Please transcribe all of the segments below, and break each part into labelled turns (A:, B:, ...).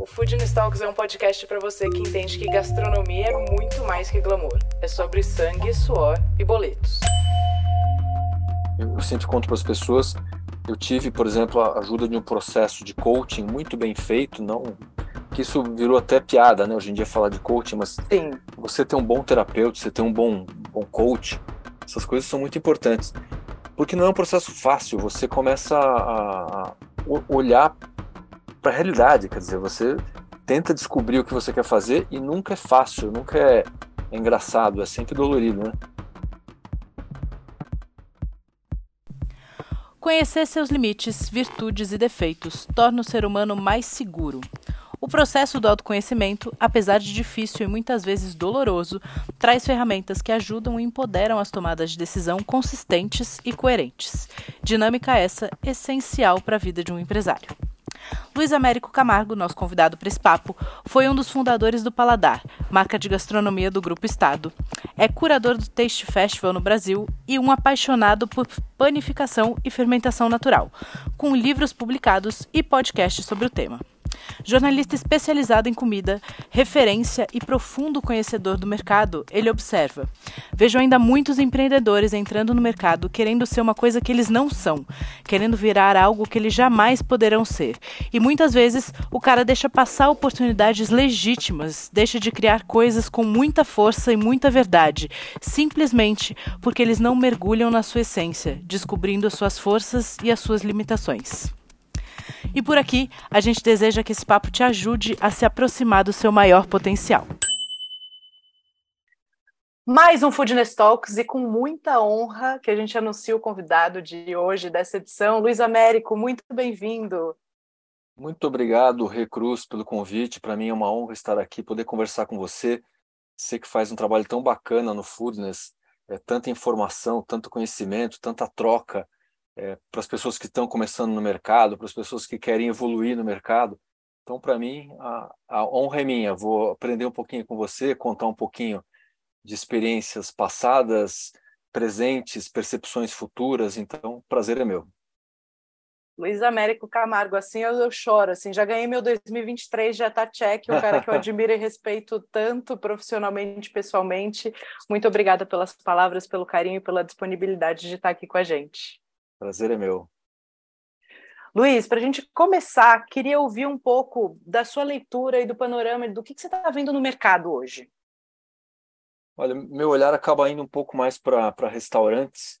A: O Food Talks é um podcast para você que entende que gastronomia é muito mais que glamour. É sobre sangue, suor e boletos.
B: Eu sempre conto para as pessoas, eu tive, por exemplo, a ajuda de um processo de coaching muito bem feito, não que isso virou até piada, né? Hoje em dia falar de coaching, mas
A: Sim.
B: você ter um bom terapeuta, você ter um bom, bom coach, essas coisas são muito importantes. Porque não é um processo fácil, você começa a olhar para a realidade, quer dizer, você tenta descobrir o que você quer fazer e nunca é fácil, nunca é, é engraçado, é sempre dolorido, né?
A: Conhecer seus limites, virtudes e defeitos torna o ser humano mais seguro. O processo do autoconhecimento, apesar de difícil e muitas vezes doloroso, traz ferramentas que ajudam e empoderam as tomadas de decisão consistentes e coerentes. Dinâmica essa essencial para a vida de um empresário. Luiz Américo Camargo, nosso convidado para esse papo, foi um dos fundadores do Paladar, marca de gastronomia do Grupo Estado. É curador do Taste Festival no Brasil e um apaixonado por panificação e fermentação natural, com livros publicados e podcasts sobre o tema. Jornalista especializado em comida, referência e profundo conhecedor do mercado, ele observa: Vejo ainda muitos empreendedores entrando no mercado querendo ser uma coisa que eles não são, querendo virar algo que eles jamais poderão ser. E muitas vezes o cara deixa passar oportunidades legítimas, deixa de criar coisas com muita força e muita verdade, simplesmente porque eles não mergulham na sua essência, descobrindo as suas forças e as suas limitações. E por aqui, a gente deseja que esse papo te ajude a se aproximar do seu maior potencial. Mais um Foodness Talks e com muita honra que a gente anuncia o convidado de hoje dessa edição, Luiz Américo, muito bem-vindo.
B: Muito obrigado, Recruz, pelo convite. Para mim é uma honra estar aqui, poder conversar com você. Você que faz um trabalho tão bacana no Foodness, é, tanta informação, tanto conhecimento, tanta troca é, para as pessoas que estão começando no mercado, para as pessoas que querem evoluir no mercado. Então, para mim, a, a, honra é minha. Vou aprender um pouquinho com você, contar um pouquinho de experiências passadas, presentes, percepções futuras. Então, prazer é meu.
A: Luiz Américo Camargo, assim eu, eu choro, assim, já ganhei meu 2023, já tá check, um cara que eu admiro e respeito tanto profissionalmente, pessoalmente. Muito obrigada pelas palavras, pelo carinho e pela disponibilidade de estar aqui com a gente.
B: Prazer é meu.
A: Luiz, para a gente começar, queria ouvir um pouco da sua leitura e do panorama do que, que você está vendo no mercado hoje.
B: Olha, meu olhar acaba indo um pouco mais para restaurantes,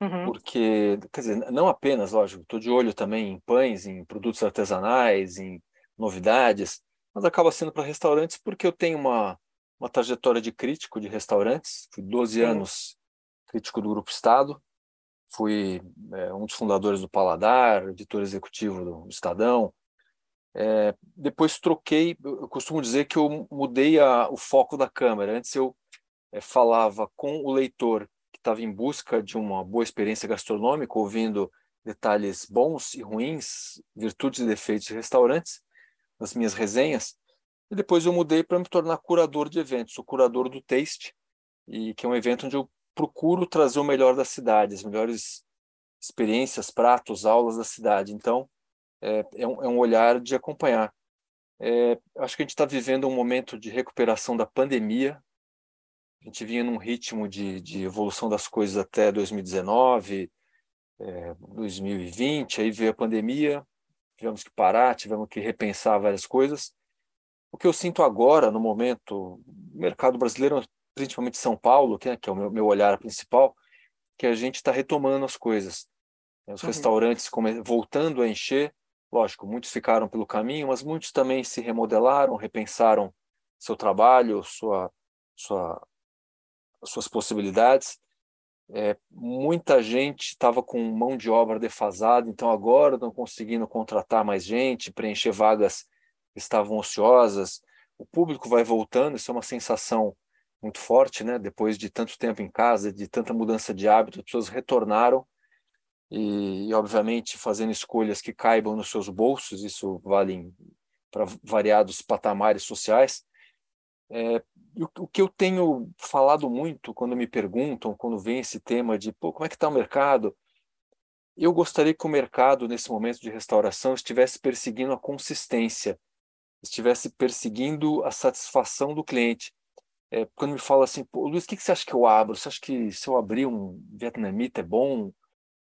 A: uhum.
B: porque, quer dizer, não apenas, lógico, estou de olho também em pães, em produtos artesanais, em novidades, mas acaba sendo para restaurantes porque eu tenho uma, uma trajetória de crítico de restaurantes, fui 12 Sim. anos crítico do Grupo Estado, fui é, um dos fundadores do Paladar, editor executivo do Estadão. É, depois troquei, eu costumo dizer que eu mudei a, o foco da câmera. Antes eu é, falava com o leitor que estava em busca de uma boa experiência gastronômica, ouvindo detalhes bons e ruins, virtudes e defeitos de restaurantes, nas minhas resenhas. E depois eu mudei para me tornar curador de eventos, o curador do Taste, e que é um evento onde eu procuro trazer o melhor da cidade, as melhores experiências, pratos, aulas da cidade. Então, é, é, um, é um, olhar de acompanhar. É, acho que a gente está vivendo um momento de recuperação da pandemia. A gente vinha num ritmo de, de evolução das coisas até 2019, 2020, é, aí veio a pandemia, tivemos que parar, tivemos que repensar várias coisas. O que eu sinto agora, no momento, o mercado brasileiro principalmente São Paulo, que é, que é o meu, meu olhar principal, que a gente está retomando as coisas. Os uhum. restaurantes voltando a encher, lógico, muitos ficaram pelo caminho, mas muitos também se remodelaram, repensaram seu trabalho, sua, sua, suas possibilidades. É, muita gente estava com mão de obra defasada, então agora estão conseguindo contratar mais gente, preencher vagas que estavam ociosas. O público vai voltando, isso é uma sensação muito forte, né? Depois de tanto tempo em casa, de tanta mudança de hábito, as pessoas retornaram e, e obviamente, fazendo escolhas que caibam nos seus bolsos. Isso vale para variados patamares sociais. É, o, que eu tenho falado muito quando me perguntam, quando vem esse tema de como é que está o mercado, eu gostaria que o mercado, nesse momento de restauração, estivesse perseguindo a consistência, estivesse perseguindo a satisfação do cliente. É, quando me fala assim, Luiz, o que, que você acha que eu abro? Você acha que se eu abrir um vietnamita é bom?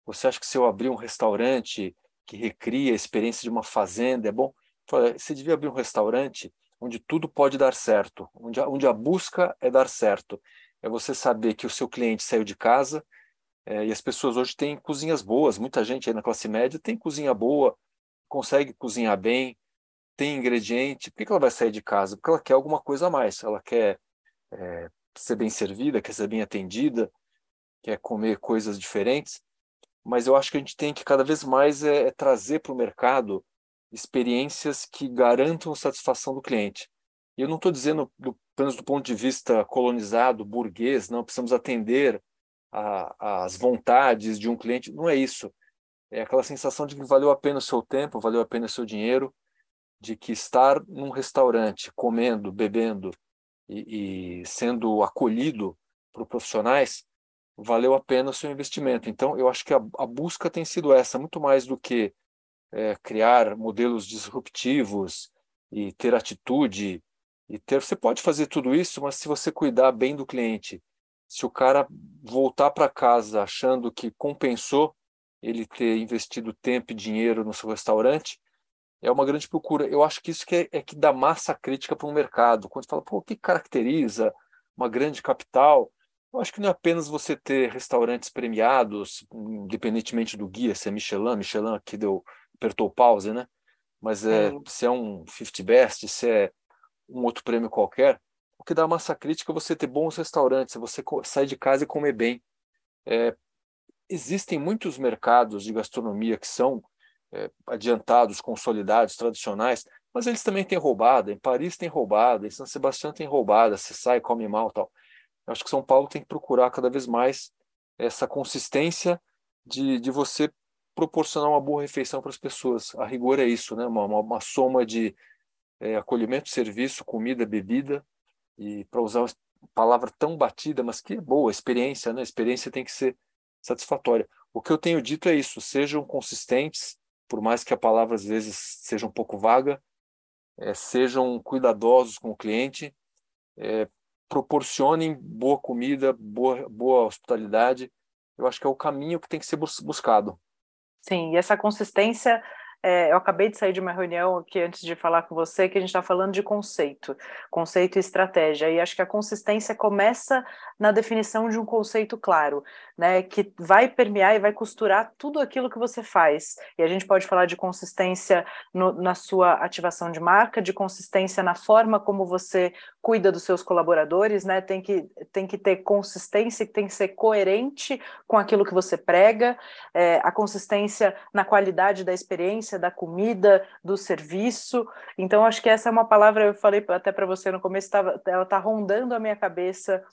B: Você acha que se eu abrir um restaurante que recria a experiência de uma fazenda é bom? Você devia abrir um restaurante onde tudo pode dar certo, onde a, onde a busca é dar certo. É você saber que o seu cliente saiu de casa, é, e as pessoas hoje têm cozinhas boas, muita gente aí na classe média tem cozinha boa, consegue cozinhar bem, tem ingrediente. Por que ela vai sair de casa? Porque ela quer alguma coisa a mais. Ela quer é, ser bem servida, quer ser bem atendida, quer comer coisas diferentes. Mas eu acho que a gente tem que cada vez mais é, é trazer para o mercado experiências que garantam satisfação do cliente. E eu não estou dizendo, do, apenas do ponto de vista colonizado, burguês, não, precisamos atender as vontades de um cliente. Não é isso. É aquela sensação de que valeu a pena o seu tempo, valeu a pena o seu dinheiro, de que estar num restaurante, comendo, bebendo e, e sendo acolhido por profissionais, valeu a pena o seu investimento. Então, eu acho que a, a busca tem sido essa, muito mais do que é, criar modelos disruptivos e ter atitude e ter. Você pode fazer tudo isso, mas se você cuidar bem do cliente se o cara voltar para casa achando que compensou ele ter investido tempo e dinheiro no seu restaurante, é uma grande procura. Eu acho que isso que é, é que dá massa crítica para o mercado. Quando fala, pô, o que caracteriza uma grande capital? Eu acho que não é apenas você ter restaurantes premiados, independentemente do guia, se é Michelin, Michelin aqui deu, apertou pause, né? Mas é, se é um 50 Best, se é um outro prêmio qualquer, o que dá massa crítica é você ter bons restaurantes, é você sair de casa e comer bem. É, existem muitos mercados de gastronomia que são é, adiantados, consolidados, tradicionais, mas eles também têm roubada. Em Paris tem roubada, em São Sebastião tem roubada, você sai come mal tal. Eu acho que São Paulo tem que procurar cada vez mais essa consistência de, de você proporcionar uma boa refeição para as pessoas. A rigor é isso, né? uma, uma, uma soma de é, acolhimento, serviço, comida, bebida, e para usar uma palavra tão batida, mas que boa, experiência, né? A experiência tem que ser satisfatória. O que eu tenho dito é isso: sejam consistentes, por mais que a palavra às vezes seja um pouco vaga, é, sejam cuidadosos com o cliente, é, proporcionem boa comida, boa, boa hospitalidade. Eu acho que é o caminho que tem que ser buscado.
A: Sim, e essa consistência é, eu acabei de sair de uma reunião aqui antes de falar com você que a gente está falando de conceito, conceito e estratégia. E acho que a consistência começa na definição de um conceito claro, né, que vai permear e vai costurar tudo aquilo que você faz. E a gente pode falar de consistência no, na sua ativação de marca, de consistência na forma como você cuida dos seus colaboradores, né? Tem que, tem que ter consistência, tem que ser coerente com aquilo que você prega, é, a consistência na qualidade da experiência, da comida, do serviço. Então, acho que essa é uma palavra, eu falei até para você no começo, tava, ela está rondando a minha cabeça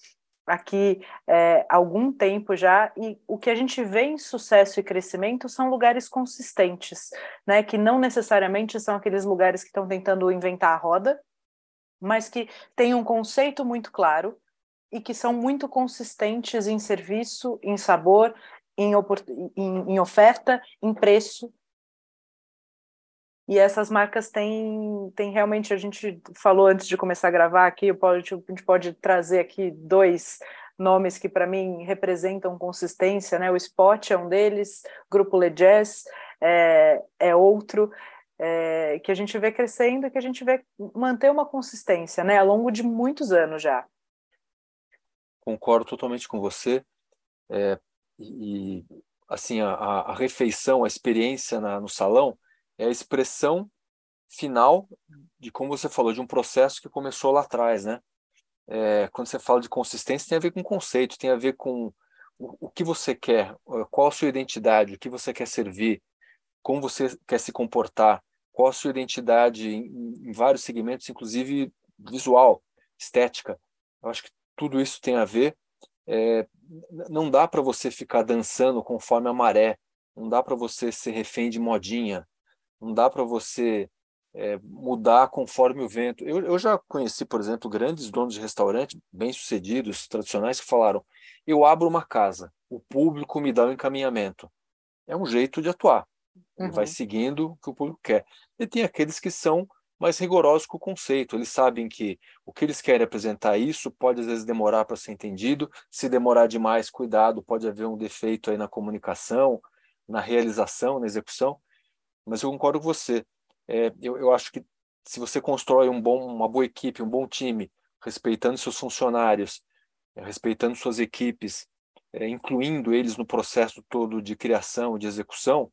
A: aqui é, algum tempo já, e o que a gente vê em sucesso e crescimento são lugares consistentes, né? Que não necessariamente são aqueles lugares que estão tentando inventar a roda, mas que têm um conceito muito claro e que são muito consistentes em serviço, em sabor, em, em, em oferta, em preço. E essas marcas têm, têm realmente, a gente falou antes de começar a gravar aqui, a gente pode trazer aqui dois nomes que para mim representam consistência, né? O Spot é um deles, Grupo Le Jazz é, é outro é, que a gente vê crescendo e que a gente vê manter uma consistência, né, ao longo de muitos anos já.
B: Concordo totalmente com você. É, e assim a, a, refeição, a experiência na, no salão é a expressão final de como você falou de um processo que começou lá atrás, né? É, quando você fala de consistência tem a ver com conceito, tem a ver com o, o que você quer, qual a sua identidade, o que você quer servir, como você quer se comportar, qual a sua identidade em, em vários segmentos, inclusive visual, estética. Eu acho que tudo isso tem a ver. É, não dá para você ficar dançando conforme a maré, não dá para você ser refém de modinha, não dá para você é, mudar conforme o vento. Eu, eu já conheci, por exemplo, grandes donos de restaurante, bem-sucedidos, tradicionais, que falaram: eu abro uma casa, o público me dá o um encaminhamento. É um jeito de atuar. Ele uhum. vai seguindo o que o público quer. E tem aqueles que são mais rigorosos com o conceito. Eles sabem que o que eles querem apresentar isso pode às vezes demorar para ser entendido. Se demorar demais, cuidado, pode haver um defeito aí na comunicação, na realização, na execução. Mas eu concordo com você. É, eu, eu acho que se você constrói um bom, uma boa equipe, um bom time, respeitando seus funcionários, é, respeitando suas equipes, é, incluindo eles no processo todo de criação, de execução,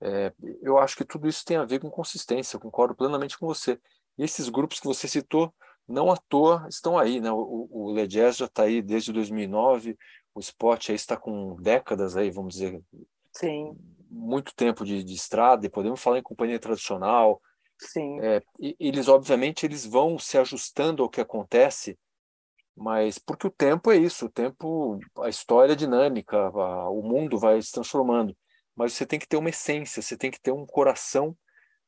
B: é, eu acho que tudo isso tem a ver com consistência, eu concordo plenamente com você. E esses grupos que você citou, não à toa, estão aí. Né? O, o já está aí desde 2009, o Spot aí está com décadas, aí, vamos dizer,
A: Sim
B: muito tempo de, de estrada, e podemos falar em companhia tradicional.
A: Sim.
B: É, eles, obviamente, eles vão se ajustando ao que acontece, mas porque o tempo é isso, o tempo, a história é dinâmica, a, o mundo vai se transformando. Mas você tem que ter uma essência, você tem que ter um coração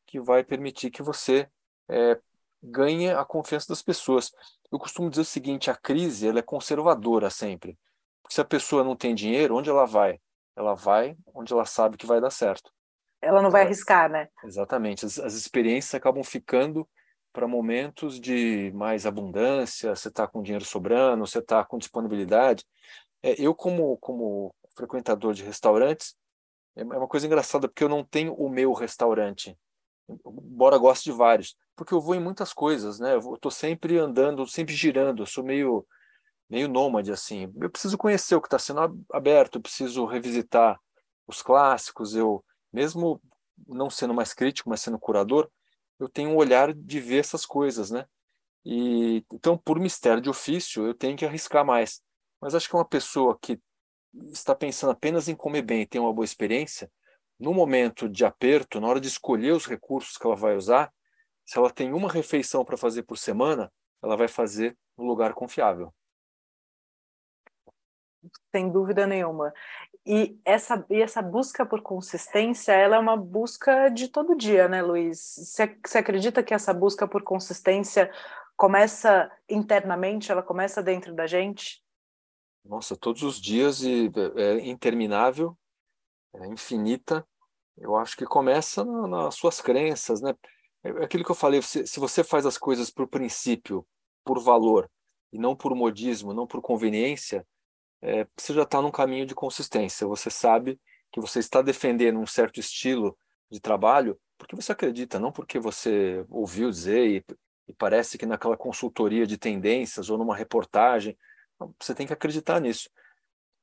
B: que vai permitir que você é, ganhe a confiança das pessoas. Eu costumo dizer o seguinte: a crise ela é conservadora sempre. Porque se a pessoa não tem dinheiro, onde ela vai? Ela vai onde ela sabe que vai dar certo.
A: Ela não vai arriscar, né?
B: Exatamente. As, as experiências acabam ficando para momentos de mais abundância, você está com dinheiro sobrando, você está com disponibilidade. É, eu, como, como frequentador de restaurantes, é, é uma coisa engraçada, porque eu não tenho o meu restaurante, embora goste de vários, porque eu vou em muitas coisas, né? Eu estou sempre andando, sempre girando, eu sou meio meio nômade assim. Eu preciso conhecer o que está sendo aberto, eu preciso revisitar os clássicos. Eu, mesmo não sendo mais crítico, mas sendo curador, eu tenho um olhar de ver essas coisas, né? E então, por mistério de ofício, eu tenho que arriscar mais. Mas acho que uma pessoa que está pensando apenas em comer bem e ter uma boa experiência, no momento de aperto, na hora de escolher os recursos que ela vai usar, se ela tem uma refeição para fazer por semana, ela vai fazer no lugar confiável
A: sem dúvida nenhuma. E essa, e essa busca por consistência, ela é uma busca de todo dia, né, Luiz? Você, você acredita que essa busca por consistência começa internamente, ela começa dentro da gente?
B: Nossa, todos os dias e é, é interminável, é infinita. Eu acho que começa na, nas suas crenças, né? É, é aquilo que eu falei, se, se você faz as coisas por princípio, por valor, e não por modismo, não por conveniência, é, você já está num caminho de consistência. Você sabe que você está defendendo um certo estilo de trabalho porque você acredita, não porque você ouviu dizer e, e parece que naquela consultoria de tendências ou numa reportagem. Você tem que acreditar nisso.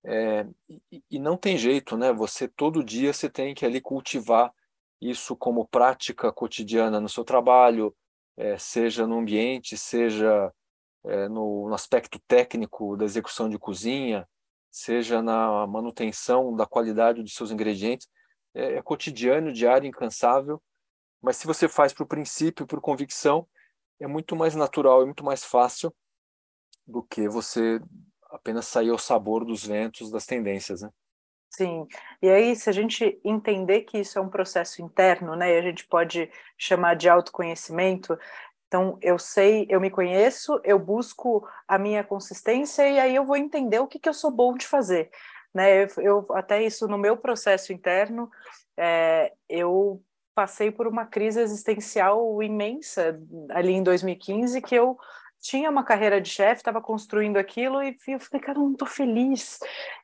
B: É, e, e, não tem jeito, né? Você todo dia você tem que ali cultivar isso como prática cotidiana no seu trabalho, é, seja no ambiente, seja é, no, no, aspecto técnico da execução de cozinha, seja na manutenção da qualidade dos seus ingredientes. É, é cotidiano, diário, incansável, mas se você faz por princípio, por convicção, é muito mais natural, é muito mais fácil do que você apenas sair ao sabor dos ventos, das tendências, né?
A: Sim, e aí se a gente entender que isso é um processo interno, né, e a gente pode chamar de autoconhecimento, então, eu sei, eu me conheço, eu busco a minha consistência e aí eu vou entender o que, que eu sou bom de fazer. Né? Eu, eu até isso no meu processo interno, é, eu passei por uma crise existencial imensa ali em 2015 que eu tinha uma carreira de chefe, estava construindo aquilo e eu falei, cara, não estou feliz.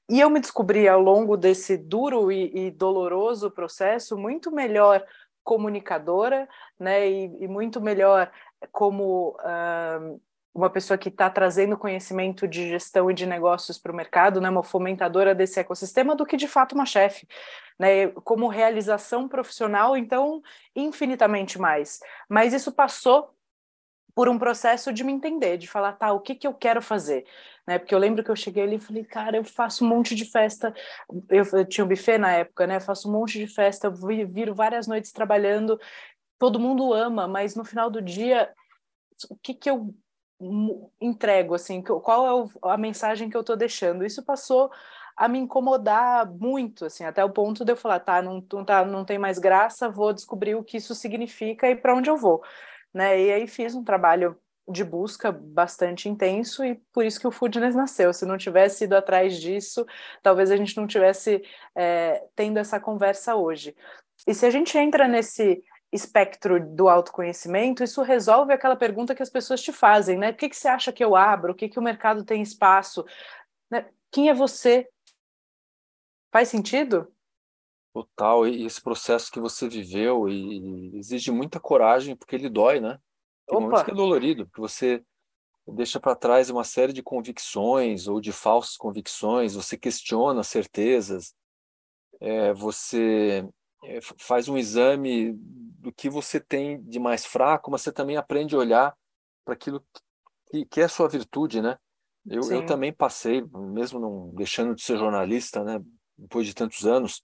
A: E eu me descobri ao longo desse duro e, e doloroso processo muito melhor comunicadora, né, e, e muito melhor como uh, uma pessoa que está trazendo conhecimento de gestão e de negócios para o mercado, né, uma fomentadora desse ecossistema, do que de fato uma chefe. Né, como realização profissional, então, infinitamente mais. Mas isso passou por um processo de me entender, de falar, tá, o que, que eu quero fazer? Né? Porque eu lembro que eu cheguei ali e falei, cara, eu faço um monte de festa, eu, eu tinha um buffet na época, né? Eu faço um monte de festa, eu viro várias noites trabalhando, todo mundo ama, mas no final do dia, o que que eu entrego, assim, qual é a mensagem que eu estou deixando. Isso passou a me incomodar muito, assim, até o ponto de eu falar, tá, não, não, tá, não tem mais graça, vou descobrir o que isso significa e para onde eu vou, né? E aí fiz um trabalho de busca bastante intenso e por isso que o Foodness nasceu. Se não tivesse ido atrás disso, talvez a gente não tivesse é, tendo essa conversa hoje. E se a gente entra nesse espectro do autoconhecimento, isso resolve aquela pergunta que as pessoas te fazem, né? O que, que você acha que eu abro? O que, que o mercado tem espaço? Né? Quem é você? Faz sentido?
B: Total, e esse processo que você viveu e exige muita coragem, porque ele dói, né? Tem Opa. momentos que é dolorido, que você deixa para trás uma série de convicções ou de falsas convicções, você questiona certezas, é, você é, faz um exame do que você tem de mais fraco, mas você também aprende a olhar para aquilo que, que, é a sua virtude, né? Eu, eu também passei, mesmo não deixando de ser jornalista, né? Depois de tantos anos,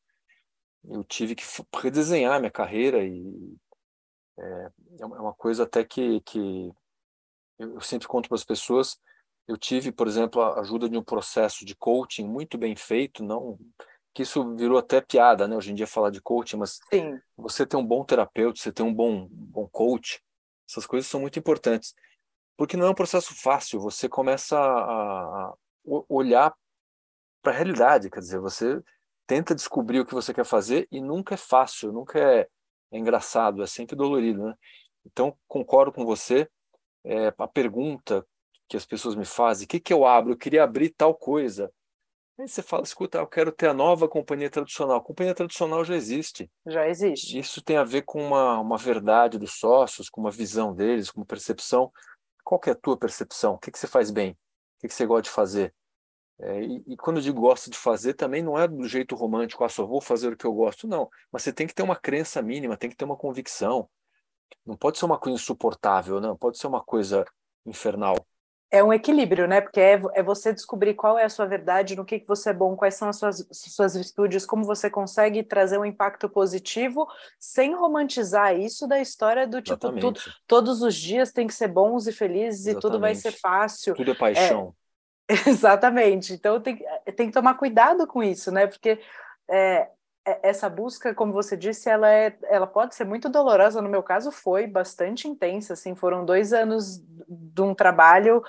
B: eu tive que redesenhar minha carreira e é, é uma coisa até que, que eu sempre conto para as pessoas. Eu tive, por exemplo, a ajuda de um processo de coaching muito bem feito, não que isso virou até piada, né? Hoje em dia falar de coaching, mas
A: Sim.
B: você ter um bom terapeuta, você ter um bom, bom coach, essas coisas são muito importantes. Porque não é um processo fácil, você começa a, a olhar para a realidade, quer dizer, você tenta descobrir o que você quer fazer e nunca é fácil, nunca é, é engraçado, é sempre dolorido, né? Então, concordo com você, é, a pergunta que as pessoas me fazem, o que, que eu abro? Eu queria abrir tal coisa. Aí você fala, escuta, eu quero ter a nova companhia tradicional. A companhia tradicional já existe.
A: Já existe.
B: Isso tem a ver com uma, uma verdade dos sócios, com uma visão deles, com uma percepção. Qual que é a tua percepção? O que, que você faz bem? O que, que você gosta de fazer? É, e, e, quando eu digo gosto de fazer, também não é do jeito romântico, ah, só vou fazer o que eu gosto, não. Mas você tem que ter uma crença mínima, tem que ter uma convicção. Não pode ser uma coisa insuportável, não. Pode ser uma coisa infernal
A: é um equilíbrio, né? Porque é, é, você descobrir qual é a sua verdade, no que, que você é bom, quais são as suas, suas virtudes, como você consegue trazer um impacto positivo sem romantizar isso da história do tipo, tudo, todos os dias tem que ser bons e felizes Exatamente. e tudo vai ser fácil.
B: Tudo é paixão.
A: É, exatamente. Então tem, tem que tomar cuidado com isso, né? Porque é, é, essa busca, como você disse, ela, é, ela pode ser muito dolorosa. No meu caso, foi bastante intensa. Assim, foram dois anos de um trabalho.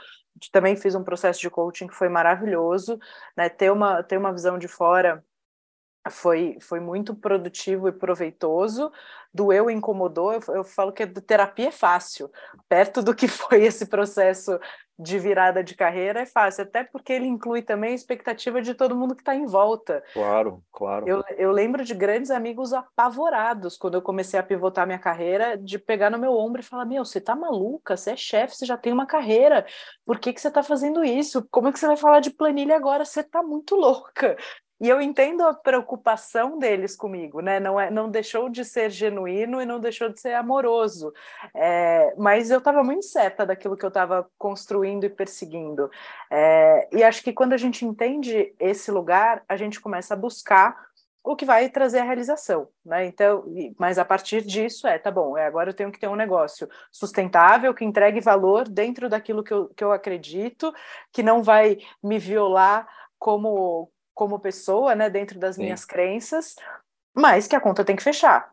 A: Também fiz um processo de coaching que foi maravilhoso. Né? Ter, uma, ter uma visão de fora foi, foi muito produtivo e proveitoso. Doeu incomodou. Eu, eu falo que a terapia é fácil, perto do que foi esse processo de virada de carreira é fácil, até porque ele inclui também a expectativa de todo mundo que está em volta.
B: Claro, claro.
A: Eu, eu lembro de grandes amigos apavorados quando eu comecei a pivotar minha carreira, de pegar no meu ombro e falar: Meu, você tá maluca, você é chefe, você já tem uma carreira, por que, que você está fazendo isso? Como é que você vai falar de planilha agora? Você tá muito louca. E eu entendo a preocupação deles comigo, né? Não, é, não deixou de ser genuíno e não deixou de ser amoroso. É, mas eu estava muito certa daquilo que eu estava construindo e perseguindo. É, e acho que quando a gente entende esse lugar, a gente começa a buscar o que vai trazer a realização, né? Então, mas a partir disso é, tá bom, é, agora eu tenho que ter um negócio sustentável, que entregue valor dentro daquilo que eu, que eu acredito, que não vai me violar como como pessoa, né, dentro das Sim. minhas crenças, mas que a conta tem que fechar.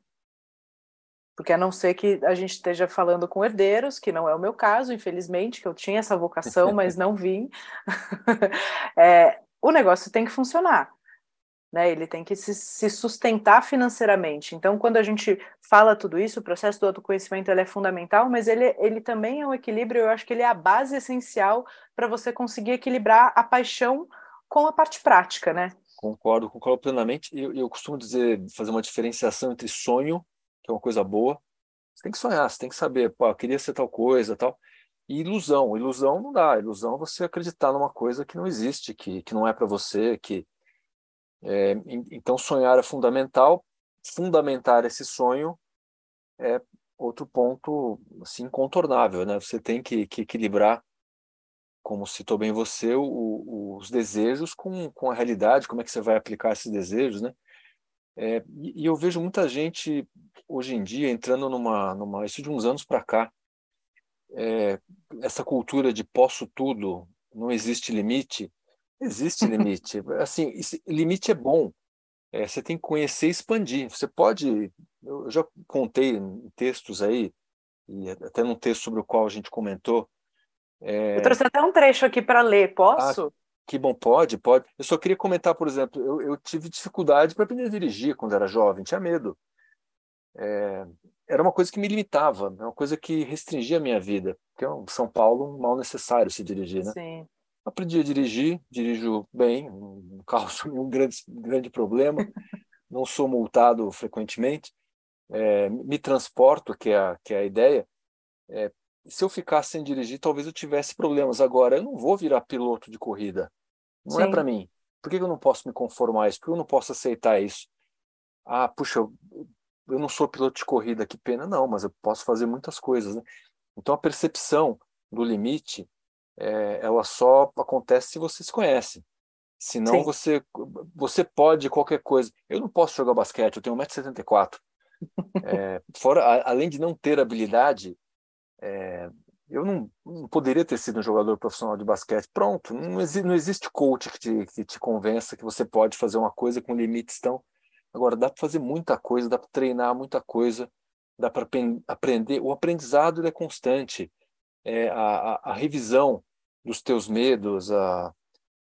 A: Porque a não ser que a gente esteja falando com herdeiros, que não é o meu caso, infelizmente, que eu tinha essa vocação, mas não vim, é, o negócio tem que funcionar. Né, ele tem que se, se, sustentar financeiramente. Então, quando a gente fala tudo isso, o processo do autoconhecimento é fundamental, mas ele, ele também é um equilíbrio, eu acho que ele é a base essencial para você conseguir equilibrar a paixão com a parte prática, né?
B: Concordo, concordo plenamente. Eu, eu costumo dizer, fazer uma diferenciação entre sonho, que é uma coisa boa, você tem que sonhar, você tem que saber, pô, eu queria ser tal coisa, tal, e ilusão. Ilusão não dá. Ilusão é você acreditar numa coisa que não existe, que, que não é para você, que é, então sonhar é fundamental. Fundamentar esse sonho é outro ponto assim incontornável, né? Você tem que, que equilibrar como citou bem você, o, o, os desejos com, com a realidade, como é que você vai aplicar esses desejos, né? É, e, e, eu vejo muita gente hoje em dia entrando numa, numa isso de uns anos para cá, é, essa cultura de posso tudo, não existe limite. Existe limite. assim, limite é bom. É, você tem que conhecer e expandir. Você pode. Eu já contei em textos aí, e até num texto sobre o qual a gente comentou.
A: É... Eu trouxe até um trecho aqui para ler, posso? Ah,
B: que bom, pode, pode. Eu só queria comentar, por exemplo, eu, eu tive dificuldade para aprender a dirigir quando era jovem, tinha medo. É, era uma coisa que me limitava, é uma coisa que restringia a minha vida, porque é São Paulo um mal necessário se dirigir, né?
A: Sim.
B: Aprendi a dirigir, dirijo bem, um carro sem um grande, grande problema, não sou multado frequentemente, é, me transporto, que é a, que é a ideia. É, se eu ficasse sem dirigir, talvez eu tivesse problemas. Agora, eu não vou virar piloto de corrida. Não é Sim. é para mim. Por que eu não posso me conformar a isso? Por que eu não posso aceitar isso? Ah, puxa, eu não sou piloto de corrida, que pena, não, mas eu posso fazer muitas coisas. Né? Então a percepção do limite, é, ela só acontece se você se conhece. Senão você você pode qualquer coisa. Eu não posso jogar basquete, eu tenho 1,74m. É, fora, além de não ter habilidade, é, eu não, não, poderia ter sido um jogador profissional de basquete. Pronto, não, exi não existe coach que te, que te convença que você pode fazer uma coisa com limites tão Agora, dá para fazer muita coisa, dá para treinar muita coisa, dá para aprender. O aprendizado é constante. É, a, a, a, revisão dos teus medos, a,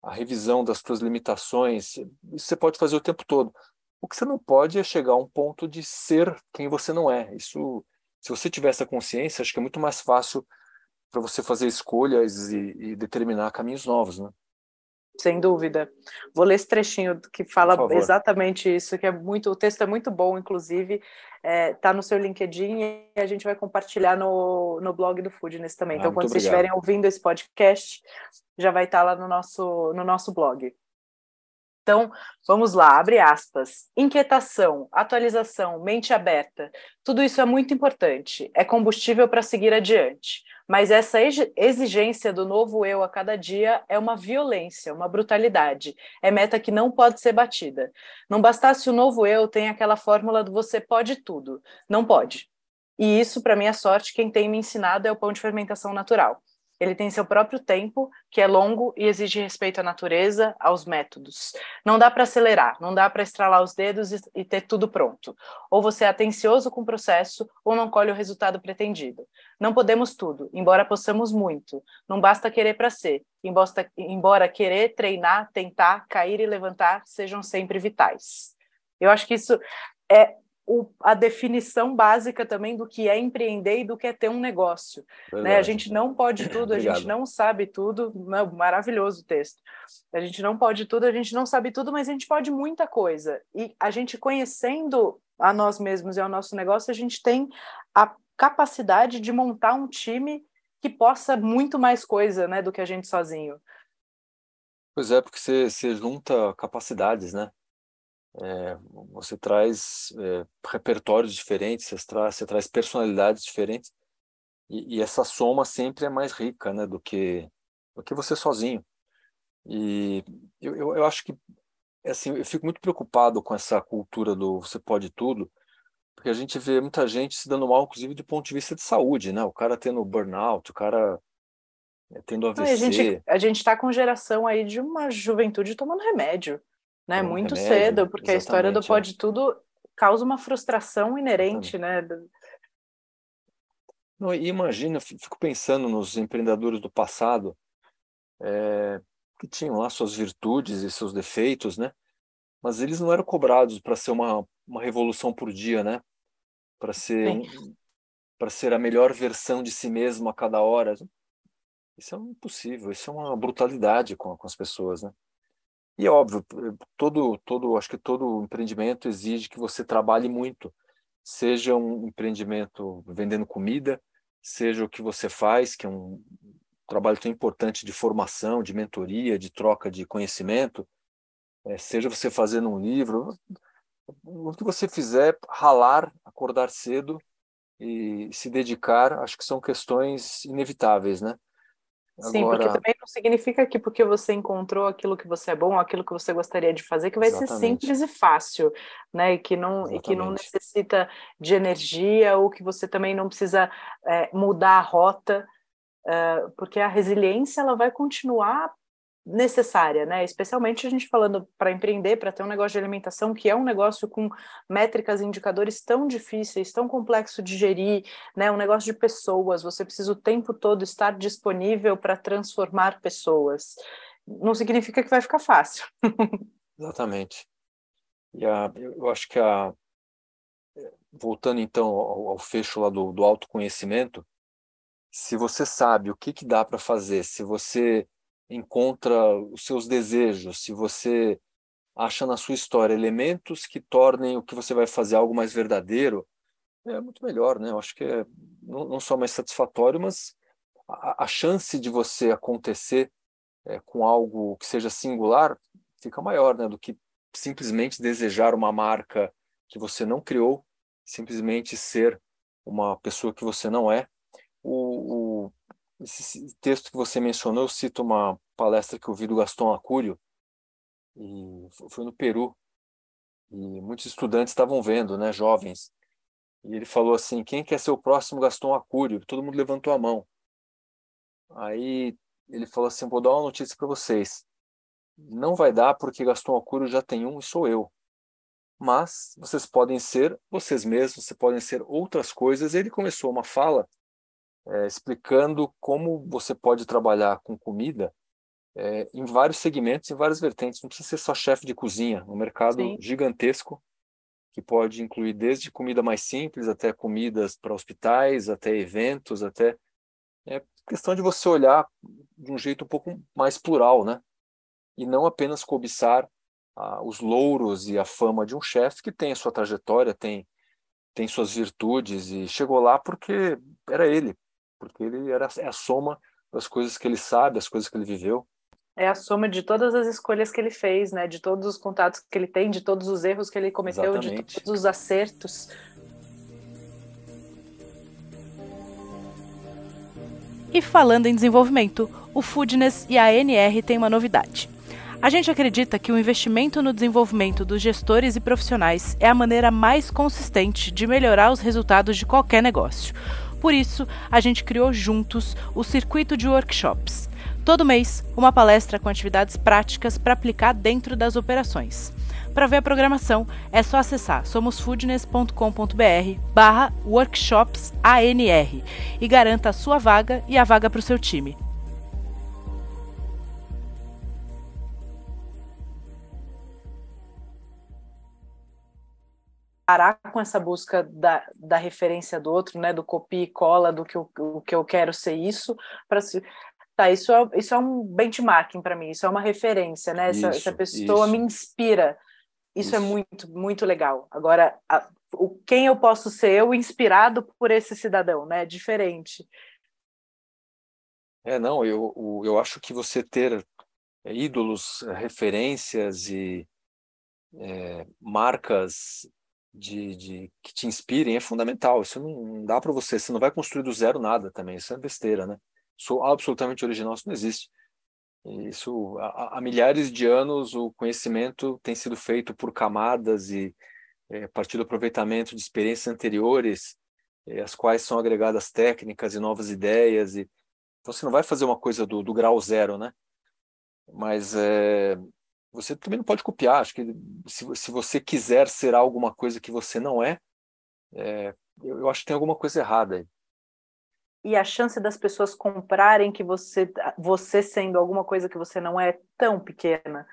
B: a revisão das tuas limitações, isso você pode fazer o tempo todo. O que você não pode é chegar a um ponto de ser quem você não é. Isso, se você tiver essa consciência, acho que é muito mais fácil para você fazer escolhas e, e determinar caminhos novos, né?
A: Sem dúvida. Vou ler esse trechinho que fala exatamente isso, que é muito, o texto é muito bom, inclusive, está é, no seu LinkedIn e a gente vai compartilhar no, no blog do Foodness também. Ah, então, quando vocês estiverem ouvindo esse podcast, já vai estar tá lá no nosso, no nosso blog. Então, vamos lá, abre aspas. Inquietação, atualização, mente aberta, tudo isso é muito importante, é combustível para seguir adiante. Mas essa exigência do novo eu a cada dia é uma violência, uma brutalidade. É meta que não pode ser batida. Não bastasse o novo eu tem aquela fórmula do você pode tudo. Não pode. E isso, para minha sorte, quem tem me ensinado é o pão de fermentação natural. Ele tem seu próprio tempo, que é longo e exige respeito à natureza, aos métodos. Não dá para acelerar, não dá para estralar os dedos e, ter tudo pronto. Ou você é atencioso com o processo, ou não colhe o resultado pretendido. Não podemos tudo, embora possamos muito. Não basta querer para ser, embora querer, treinar, tentar, cair e levantar sejam sempre vitais. Eu acho que isso é o, a definição básica também do que é empreender e do que é ter um negócio. Né? A gente não pode tudo, a gente não sabe tudo. Não, maravilhoso o texto. A gente não pode tudo, a gente não sabe tudo, mas a gente pode muita coisa. E a gente conhecendo a nós mesmos e ao nosso negócio, a gente tem a capacidade de montar um time que possa muito mais coisa né, do que a gente sozinho.
B: Pois é, porque você, você junta capacidades, né? É, você traz é, repertórios diferentes, você traz, você traz personalidades diferentes e, e, essa soma sempre é mais rica, né, do que do que você sozinho. E eu, eu, eu acho que assim, eu fico muito preocupado com essa cultura do você pode tudo, porque a gente vê muita gente se dando mal, inclusive do ponto de vista de saúde, né? O cara tendo burnout, o cara é, tendo AVC.
A: A gente a gente está com geração aí de uma juventude tomando remédio né? Um Muito remédio, cedo, porque a história do pode é. tudo causa uma frustração inerente, exatamente. né?
B: Não, e imagina, fico pensando nos empreendedores do passado é, que tinham lá suas virtudes e seus defeitos, né? Mas eles não eram cobrados para ser uma, uma revolução por dia, né? Para ser para ser a melhor versão de si mesmo a cada hora. Isso é impossível, isso é uma brutalidade com, com as pessoas, né? E é óbvio, todo, todo, acho que todo empreendimento exige que você trabalhe muito, seja um empreendimento vendendo comida, seja o que você faz, que é um trabalho tão importante de formação, de mentoria, de troca de conhecimento, é, seja você fazendo um livro, o que você fizer, ralar, acordar cedo e se dedicar, acho que são questões inevitáveis, né?
A: Sim, Agora... porque também não significa que porque você encontrou aquilo que você é bom, aquilo que você gostaria de fazer, que vai Exatamente. ser simples e fácil, né? E que não, e que não necessita de energia, ou que você também não precisa é, mudar a rota, uh, porque a resiliência ela vai continuar necessária, né? Especialmente a gente falando para empreender, para ter um negócio de alimentação que é um negócio com métricas e indicadores tão difíceis, tão complexo de gerir, né? Um negócio de pessoas, você precisa o tempo todo estar disponível para transformar pessoas. Não significa que vai ficar fácil.
B: Exatamente. E a, eu acho que a voltando então ao, ao fecho lá do, do autoconhecimento, se você sabe o que, que dá para fazer, se você encontra os seus desejos, se você acha na sua história elementos que tornem o que você vai fazer algo mais verdadeiro, é muito melhor, né? Eu acho que é não, não só mais satisfatório, mas a, a chance de você acontecer é, com algo que seja singular fica maior, né? Do que simplesmente desejar uma marca que você não criou, simplesmente ser uma pessoa que você não é. O, o esse texto que você mencionou, eu cito uma palestra que eu vi do Gaston Acúrio, e foi no Peru, e muitos estudantes estavam vendo, né, jovens, e ele falou assim, quem quer ser o próximo Gaston Acúrio? Todo mundo levantou a mão. Aí ele falou assim, vou dar uma notícia para vocês. Não vai dar porque Gaston Acúrio já tem um e sou eu. Mas vocês podem ser vocês mesmos, vocês podem ser outras coisas. Ele começou uma fala é, explicando como você pode trabalhar com comida é, em vários segmentos, em várias vertentes. Não precisa ser só chefe de cozinha, um mercado Sim. gigantesco que pode incluir desde comida mais simples até comidas para hospitais, até eventos, até é questão de você olhar de um jeito um pouco mais plural, né? E não apenas cobiçar ah, os louros e a fama de um chefe que tem a sua trajetória, tem tem suas virtudes e chegou lá porque era ele, porque ele era é a soma das coisas que ele sabe, das coisas que ele viveu.
A: É a soma de todas as escolhas que ele fez, né? De todos os contatos que ele tem, de todos os erros que ele cometeu, Exatamente. de todos os acertos. E falando em desenvolvimento, o Foodness e a ANR têm uma novidade. A gente acredita que o investimento no desenvolvimento dos gestores e profissionais é a maneira mais consistente de melhorar os resultados de qualquer negócio. Por isso, a gente criou juntos o circuito de workshops. Todo mês, uma palestra com atividades práticas para aplicar dentro das operações. Para ver a programação, é só acessar somosfoodness.com.br barra workshops ANR e garanta a sua vaga e a vaga para o seu time. Parar com essa busca da, da referência do outro, né, do copia e cola, do que eu, o que eu quero ser isso, para tá, isso é, isso é um benchmarking para mim, isso é uma referência, né? Essa, isso, essa pessoa isso. me inspira. Isso, é isso, é muito, muito legal. Agora, a, o, quem eu posso ser eu inspirado por esse cidadão, né? Diferente.
B: É, não, eu, eu acho que você ter é, ídolos, referências e é, marcas de, de, que te inspirem é fundamental. Isso não, não dá para você, você não vai construir do zero nada também, isso é besteira, né? Sou absolutamente original, isso não existe. Isso, há, há milhares de anos, o conhecimento tem sido feito por camadas e é, a partir do aproveitamento de experiências anteriores, é, as quais são agregadas técnicas e novas ideias. E, então, você não vai fazer uma coisa do, do grau zero, né? Mas é, você também não pode copiar. Acho que se, se você quiser ser alguma coisa que você não é, é eu, eu, acho que tem alguma coisa errada aí.
A: E a chance das pessoas comprarem que você, você sendo alguma coisa que você não é, é tão pequena.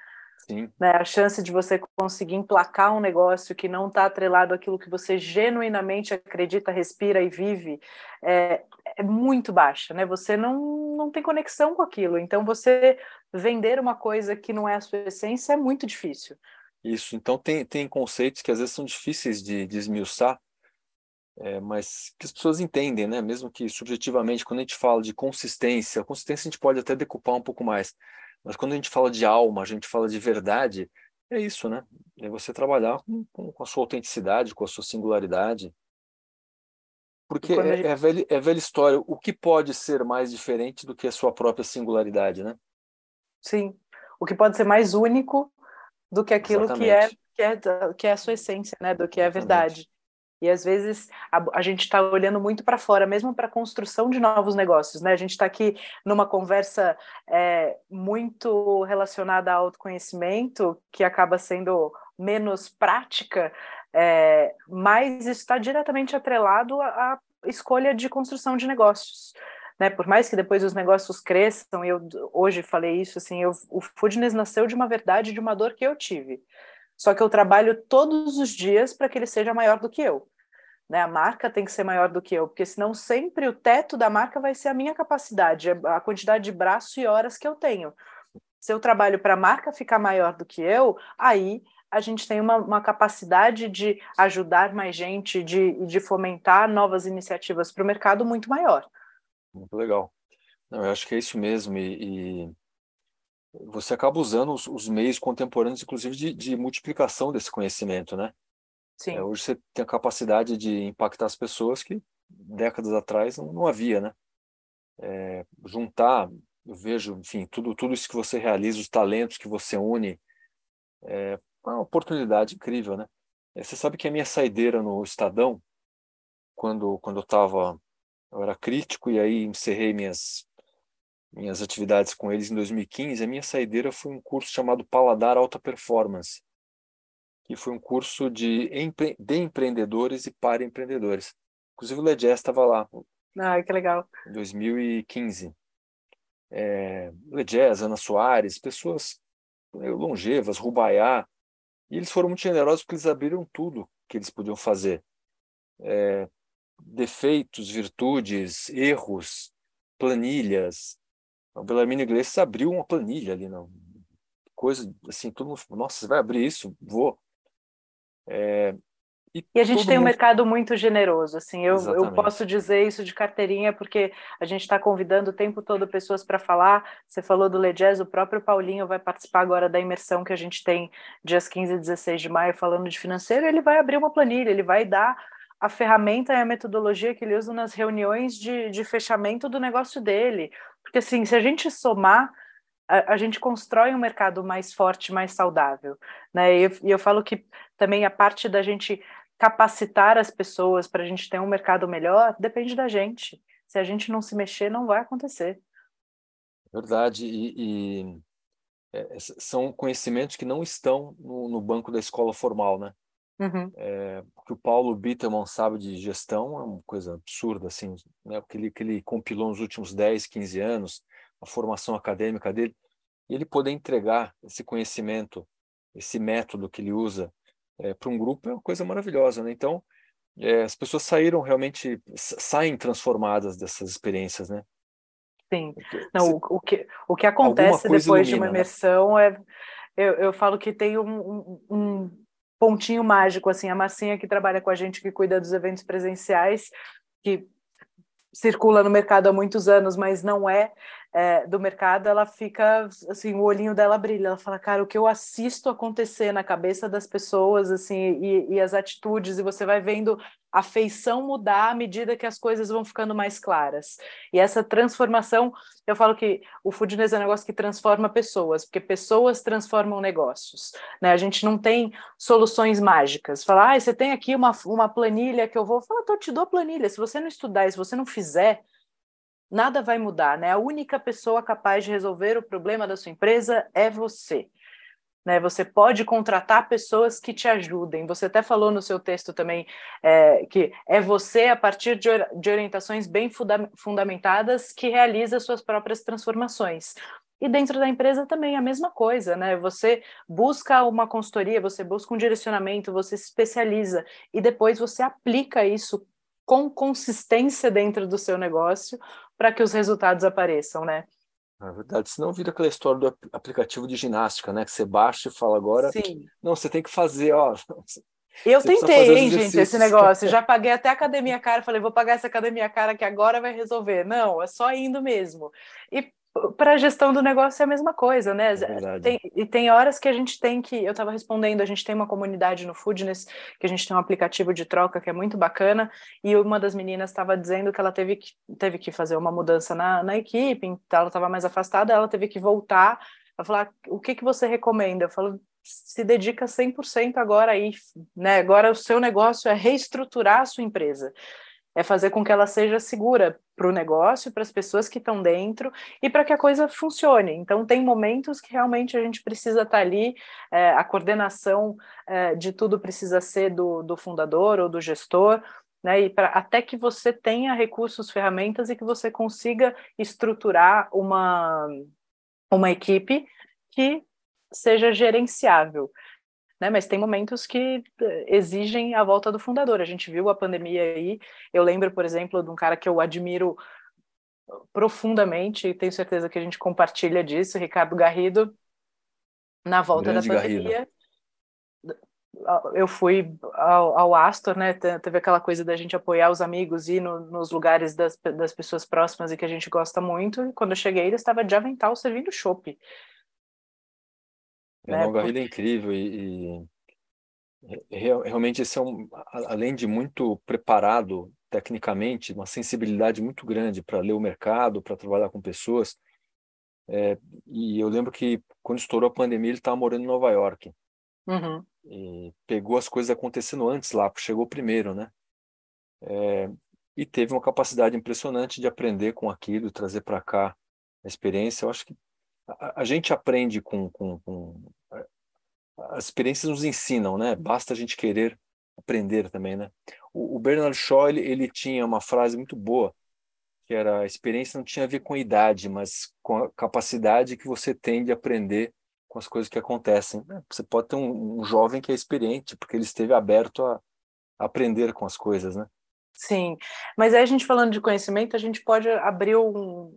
B: Sim.
A: Né? A chance de você conseguir emplacar um negócio que não está atrelado àquilo que você genuinamente acredita, respira e vive é, é muito baixa. Né? Você não, não tem conexão com aquilo. Então, você vender uma coisa que não é a sua essência é muito difícil.
B: Isso, então tem, tem conceitos que às vezes são difíceis de, de esmiuçar, é, mas que as pessoas entendem, né? Mesmo que subjetivamente, quando a gente fala de consistência, consistência a gente pode até decupar um pouco mais, mas quando a gente fala de alma, a gente fala de verdade, é isso, né? É você trabalhar com, com, a sua autenticidade, com a sua singularidade. Porque é, gente... é, velha, é velha história, o que pode ser mais diferente do que a sua própria singularidade, né?
A: Sim. O que pode ser mais único do que aquilo que é, que é, que é a sua essência, né? Do que é a verdade. E às vezes a, a gente está olhando muito para fora, mesmo para a construção de novos negócios, né? A gente está aqui numa conversa é, muito relacionada ao autoconhecimento, que acaba sendo menos prática, é, mas isso está diretamente atrelado à escolha de construção de negócios. Né, por mais que depois os negócios cresçam, eu hoje falei isso, assim, eu, o Foodness nasceu de uma verdade, de uma dor que eu tive. Só que eu trabalho todos os dias para que ele seja maior do que eu. Né? A marca tem que ser maior do que eu, porque senão sempre o teto da marca vai ser a minha capacidade, a quantidade de braço e horas que eu tenho. Se eu trabalho para a marca ficar maior do que eu, aí a gente tem uma, uma capacidade de ajudar mais gente, de, de fomentar novas iniciativas para o mercado muito maior.
B: Muito legal. Não, eu acho que é isso mesmo. E, e você acaba usando os, os, meios contemporâneos, inclusive, de, de multiplicação desse conhecimento, né?
A: Sim.
B: É, hoje você tem a capacidade de impactar as pessoas que décadas atrás não, não havia, né? É, juntar, eu vejo, enfim, tudo, tudo isso que você realiza, os talentos que você une, é uma oportunidade incrível, né? É, você sabe que a minha saideira no Estadão, quando, quando eu estava eu era crítico e aí encerrei minhas minhas atividades com eles em 2015, a minha saideira foi um curso chamado Paladar Alta Performance, que foi um curso de, empre... de empreendedores e para empreendedores. Inclusive o Legess estava lá.
A: Ah, que legal.
B: Em 2015. É, Legess, Ana Soares, pessoas longevas, Rubaiá, e eles foram muito generosos porque eles abriram tudo que eles podiam fazer. É, defeitos, virtudes, erros, planilhas. O Bellarmino Iglesias abriu uma planilha ali, não. coisa assim, todo mundo, nossa, você vai abrir isso? Vou. É,
A: e, e, a gente tem mundo... um mercado muito generoso, assim, eu, eu posso dizer isso de carteirinha porque a gente está convidando o tempo todo pessoas para falar, você falou do Legez, o próprio Paulinho vai participar agora da imersão que a gente tem dias 15 e 16 de maio falando de financeiro, ele vai abrir uma planilha, ele vai dar a ferramenta e a metodologia que ele usa nas reuniões de, de fechamento do negócio dele. Porque, assim, se a gente somar, a, a gente constrói um mercado mais forte, mais saudável. Né? E eu, e eu falo que também a parte da gente capacitar as pessoas para a gente ter um mercado melhor depende da gente. Se a gente não se mexer, não vai acontecer.
B: Verdade. E, e é, são conhecimentos que não estão no, no banco da escola formal, né?
A: Uhum.
B: É, o que o Paulo Bittelman sabe de gestão é uma coisa absurda, assim, né? o que ele, que ele compilou nos últimos 10, 15 anos, a formação acadêmica dele, e ele poder entregar esse conhecimento, esse método que ele usa é, para um grupo é uma coisa maravilhosa. Né? Então, é, as pessoas saíram realmente, saem transformadas dessas experiências, né?
A: Sim. Não, o, o, que, o que acontece depois ilumina, de uma né? imersão né? é. Eu, eu falo que tem um, um pontinho mágico, assim, a Marcinha que trabalha com a gente, que cuida dos eventos presenciais, que circula no mercado há muitos anos, mas não é, é, do mercado, ela fica assim, o olhinho dela brilha, ela fala, cara, o que eu assisto acontecer na cabeça das pessoas, assim, e, e as atitudes, e você vai vendo a feição mudar à medida que as coisas vão ficando mais claras. E essa transformação, eu falo que o foodness é um negócio que transforma pessoas, porque pessoas transformam negócios. Né? A gente não tem soluções mágicas. Falar, ah, você tem aqui uma, uma planilha que eu vou. Então, eu te dou planilha. Se você não estudar se você não fizer, nada vai mudar. Né? A única pessoa capaz de resolver o problema da sua empresa é você. Né? Você pode contratar pessoas que te ajudem. Você até falou no seu texto também é, que é você, a partir de, de orientações bem funda fundamentadas, que realiza suas próprias transformações. E dentro da empresa também a mesma coisa, né? Você busca uma consultoria, você busca um direcionamento, você se especializa e depois você aplica isso com consistência dentro do seu negócio para que os resultados apareçam, né?
B: Na verdade, senão vira aquela história do aplicativo de ginástica, né? Que você baixa e fala agora.
A: Sim.
B: Não, você tem que fazer, ó.
A: Eu tentei, hein, gente, esse negócio. Já paguei até academia cara, falei, vou pagar essa academia cara que agora vai resolver. Não, é só indo mesmo. E para a gestão do negócio é a mesma coisa, né? É tem, e tem horas que a gente tem que. Eu estava respondendo, a gente tem uma comunidade no Foodness, que a gente tem um aplicativo de troca que é muito bacana, e uma das meninas estava dizendo que ela teve que, teve que fazer uma mudança na, na equipe, então ela estava mais afastada, ela teve que voltar. Ela falou: ah, o que, que você recomenda? Eu falo, se dedica 100% agora aí, né? Agora o seu negócio é reestruturar a sua empresa é fazer com que ela seja segura para o negócio, para as pessoas que estão dentro e para que a coisa funcione. Então, tem momentos que realmente a gente precisa estar tá ali, é, a coordenação é, de tudo precisa ser do, do fundador ou do gestor, né, e pra, até que você tenha recursos, ferramentas e que você consiga estruturar uma, uma equipe que seja gerenciável né? Mas tem momentos que eh, exigem a volta do fundador. A gente viu a pandemia aí. Eu lembro, por exemplo, de um cara que eu admiro profundamente, e tenho certeza que a gente compartilha disso, Ricardo Garrido, na volta Grande da pandemia. Garrido. Eu fui ao, ao, Astor, né? Teve aquela coisa da gente apoiar os amigos e no, nos lugares das, das pessoas próximas e que a gente gosta muito. E quando eu cheguei, ele estava de avental servindo chopp.
B: É, né? Garrido é incrível e, e realmente esse é um, além de muito preparado tecnicamente, uma sensibilidade muito grande para ler o mercado, para trabalhar com pessoas. É, e eu lembro que quando estourou a pandemia ele estava morando em Nova York
A: uhum.
B: e pegou as coisas acontecendo antes lá, chegou primeiro, né? É, e teve uma capacidade impressionante de aprender com aquilo, trazer para cá a experiência. Eu acho que a, a gente aprende com, com, com, as experiências nos ensinam, né? Basta a gente querer aprender também, né? O, o Bernard Shaw ele, ele, tinha uma frase muito boa que era a experiência não tinha a ver com a idade, mas com a capacidade que você tem de aprender com as coisas que acontecem. Né? Você pode ter um, um jovem que é experiente porque ele esteve aberto a, a aprender com as coisas, né?
A: Sim, mas aí a gente falando de conhecimento, a gente pode abrir um,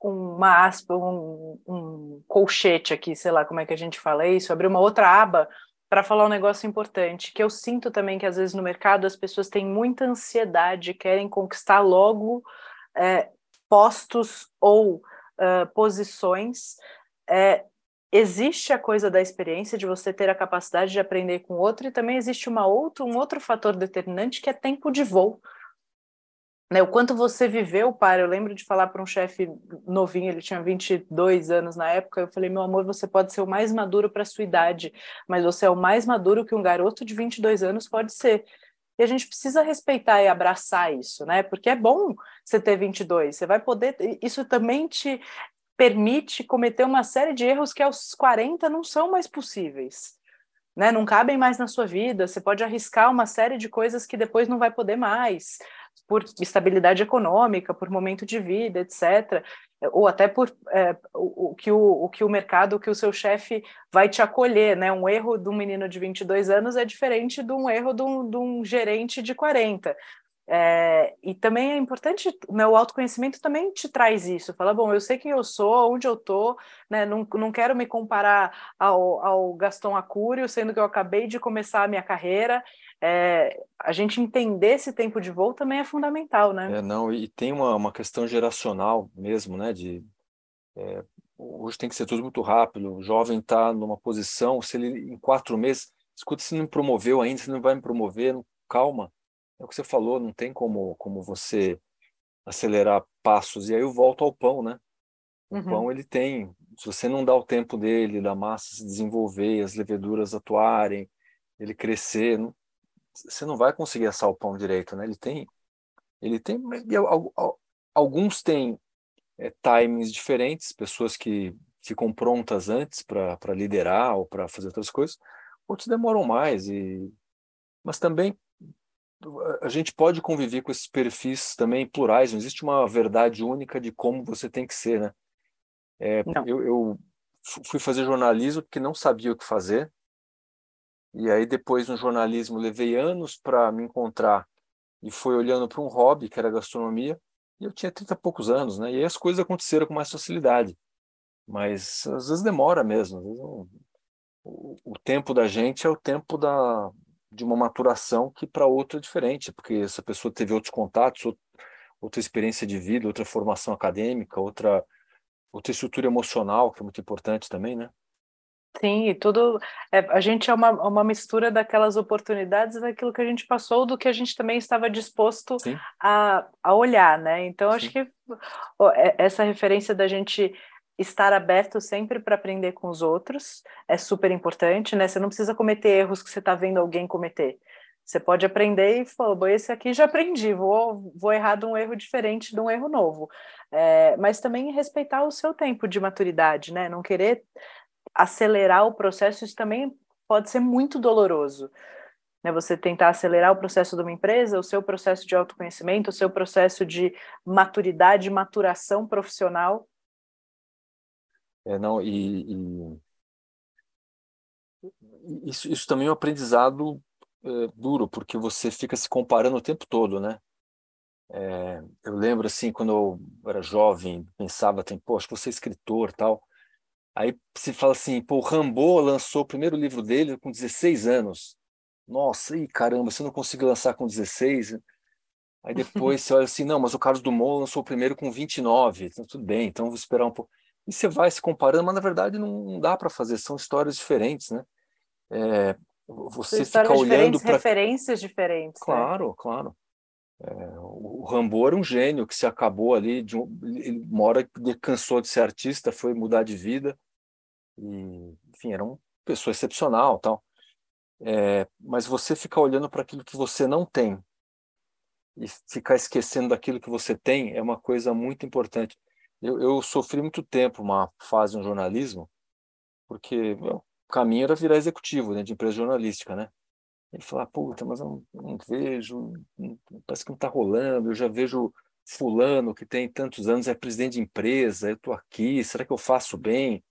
A: uma aspa, um, um colchete aqui, sei lá como é que a gente fala isso, abrir uma outra aba para falar um negócio importante, que eu sinto também que às vezes no mercado as pessoas têm muita ansiedade, querem conquistar logo é, postos ou posições. É, existe a coisa da experiência, de você ter a capacidade de aprender com outro, e também existe uma outra, um outro fator determinante que é tempo de voo. Né, o quanto você viveu, para. Eu lembro de falar para um chefe novinho, ele tinha 22 anos na época. Eu falei: meu amor, você pode ser o mais maduro para a sua idade, mas você é o mais maduro que um garoto de 22 anos pode ser. E a gente precisa respeitar e abraçar isso, né? Porque é bom você ter 22, você vai poder. Isso também te permite cometer uma série de erros que aos 40 não são mais possíveis. Né, não cabem mais na sua vida, você pode arriscar uma série de coisas que depois não vai poder mais por estabilidade econômica, por momento de vida, etc., ou até por é, o, o, que o, o que o mercado, o que o seu chefe vai te acolher, né? Um erro de um menino de 22 anos é diferente de um erro de um, de um gerente de 40. É, e também é importante, meu autoconhecimento também te traz isso. Fala, bom, eu sei quem eu sou, onde eu estou, né? Não, não quero me comparar ao, ao Gaston Acúrio, sendo que eu acabei de começar a minha carreira é, a gente entender esse tempo de voo também é fundamental, né?
B: É, não, e tem uma, uma questão geracional mesmo, né? De, é, hoje tem que ser tudo muito rápido, o jovem está numa posição, se ele em quatro meses, escuta, se não me promoveu ainda, se não vai me promover, calma, é o que você falou, não tem como, como você acelerar passos, e aí eu volto ao pão, né? O uhum. pão ele tem, se você não dá o tempo dele, da massa se desenvolver, as leveduras atuarem, ele crescer, não, você não vai conseguir assar o pão direito, né? Ele tem, ele tem, alguns têm é, timings diferentes, pessoas que ficam prontas antes para liderar ou para fazer outras coisas, outros demoram mais e, mas também a gente pode conviver com esses perfis também plurais, não existe uma verdade única de como você tem que ser, né? É, eu, eu fui fazer jornalismo porque não sabia o que fazer, e aí depois no jornalismo levei anos para me encontrar e foi olhando para um hobby que era gastronomia. E eu tinha 30 e poucos anos, né? E aí as coisas aconteceram com mais facilidade. Mas às vezes demora mesmo. Vezes, o, o, tempo da gente é o tempo da, de uma maturação que para outro é diferente, porque essa pessoa teve outros contatos, outra experiência de vida, outra formação acadêmica, outra, outra estrutura emocional, que é muito importante também, né?
A: Sim, e tudo. É, a gente é uma, uma mistura daquelas oportunidades daquilo que a gente passou, do que a gente também estava disposto a, a olhar, né? Então, Sim. acho que é, essa referência da gente estar aberto sempre para aprender com os outros é super importante, né? Você não precisa cometer erros que você está vendo alguém cometer. Você pode aprender e falar, esse aqui já aprendi, vou, vou errar de um erro diferente de um erro novo. É, mas também respeitar o seu tempo de maturidade, né? Não querer acelerar o processo, isso também pode ser muito doloroso. Né? Você tentar acelerar o processo de uma empresa, o seu processo de autoconhecimento, o seu processo de maturidade, maturação profissional.
B: É, não, e, e... Isso, isso também é um aprendizado é, duro, porque você fica se comparando o tempo todo, né? É, eu lembro, assim, quando eu era jovem, pensava, tem, pô, acho que você é escritor tal. Aí se fala assim, pô, o Rambo lançou o primeiro livro dele com 16 anos. Nossa, e caramba, você não conseguiu lançar com 16? Aí depois você olha assim, não, mas o Carlos Dumont lançou o primeiro com 29. Então, tudo bem, então vou esperar um pouco. E você vai se comparando, mas na verdade não dá para fazer, são histórias diferentes, né? É, você fica olhando para
A: referências diferentes.
B: Né? Claro,
A: né?
B: claro. É, o Rambo era um gênio que se acabou ali de um, ele, que cansou de ser artista, foi mudar de vida e, enfim, era uma pessoa excepcional, tal. É, mas você ficar olhando para aquilo que você não tem e ficar esquecendo daquilo que você tem é uma coisa muito importante. Eu, eu sofri muito tempo uma fase no jornalismo porque meu, o caminho era virar executivo né, de empresa jornalística, né? Ele fala, puta, mas eu não, não vejo, não, parece que não está rolando, eu já vejo fulano que tem tantos anos, é presidente de empresa, eu estou aqui, será que eu faço bem?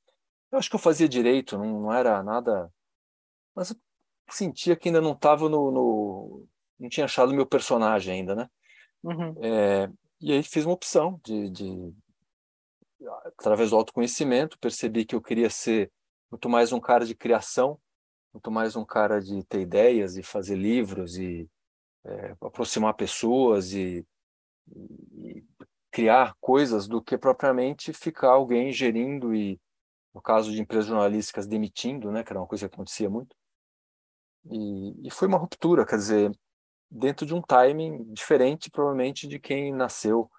B: Eu acho que eu fazia direito, não, não era nada... Mas eu sentia que ainda não estava no, no, Não tinha achado meu personagem ainda, né? Uhum. É, e aí fiz uma opção de, de... Através do autoconhecimento, percebi que eu queria ser muito mais um cara de criação, muito mais um cara de ter ideias e fazer livros e é, aproximar pessoas e, e, criar coisas do que propriamente ficar alguém gerindo e, no caso de empresas jornalísticas, demitindo, né, que era uma coisa que acontecia muito. E, e foi uma ruptura, quer dizer, dentro de um timing diferente, provavelmente, de quem nasceu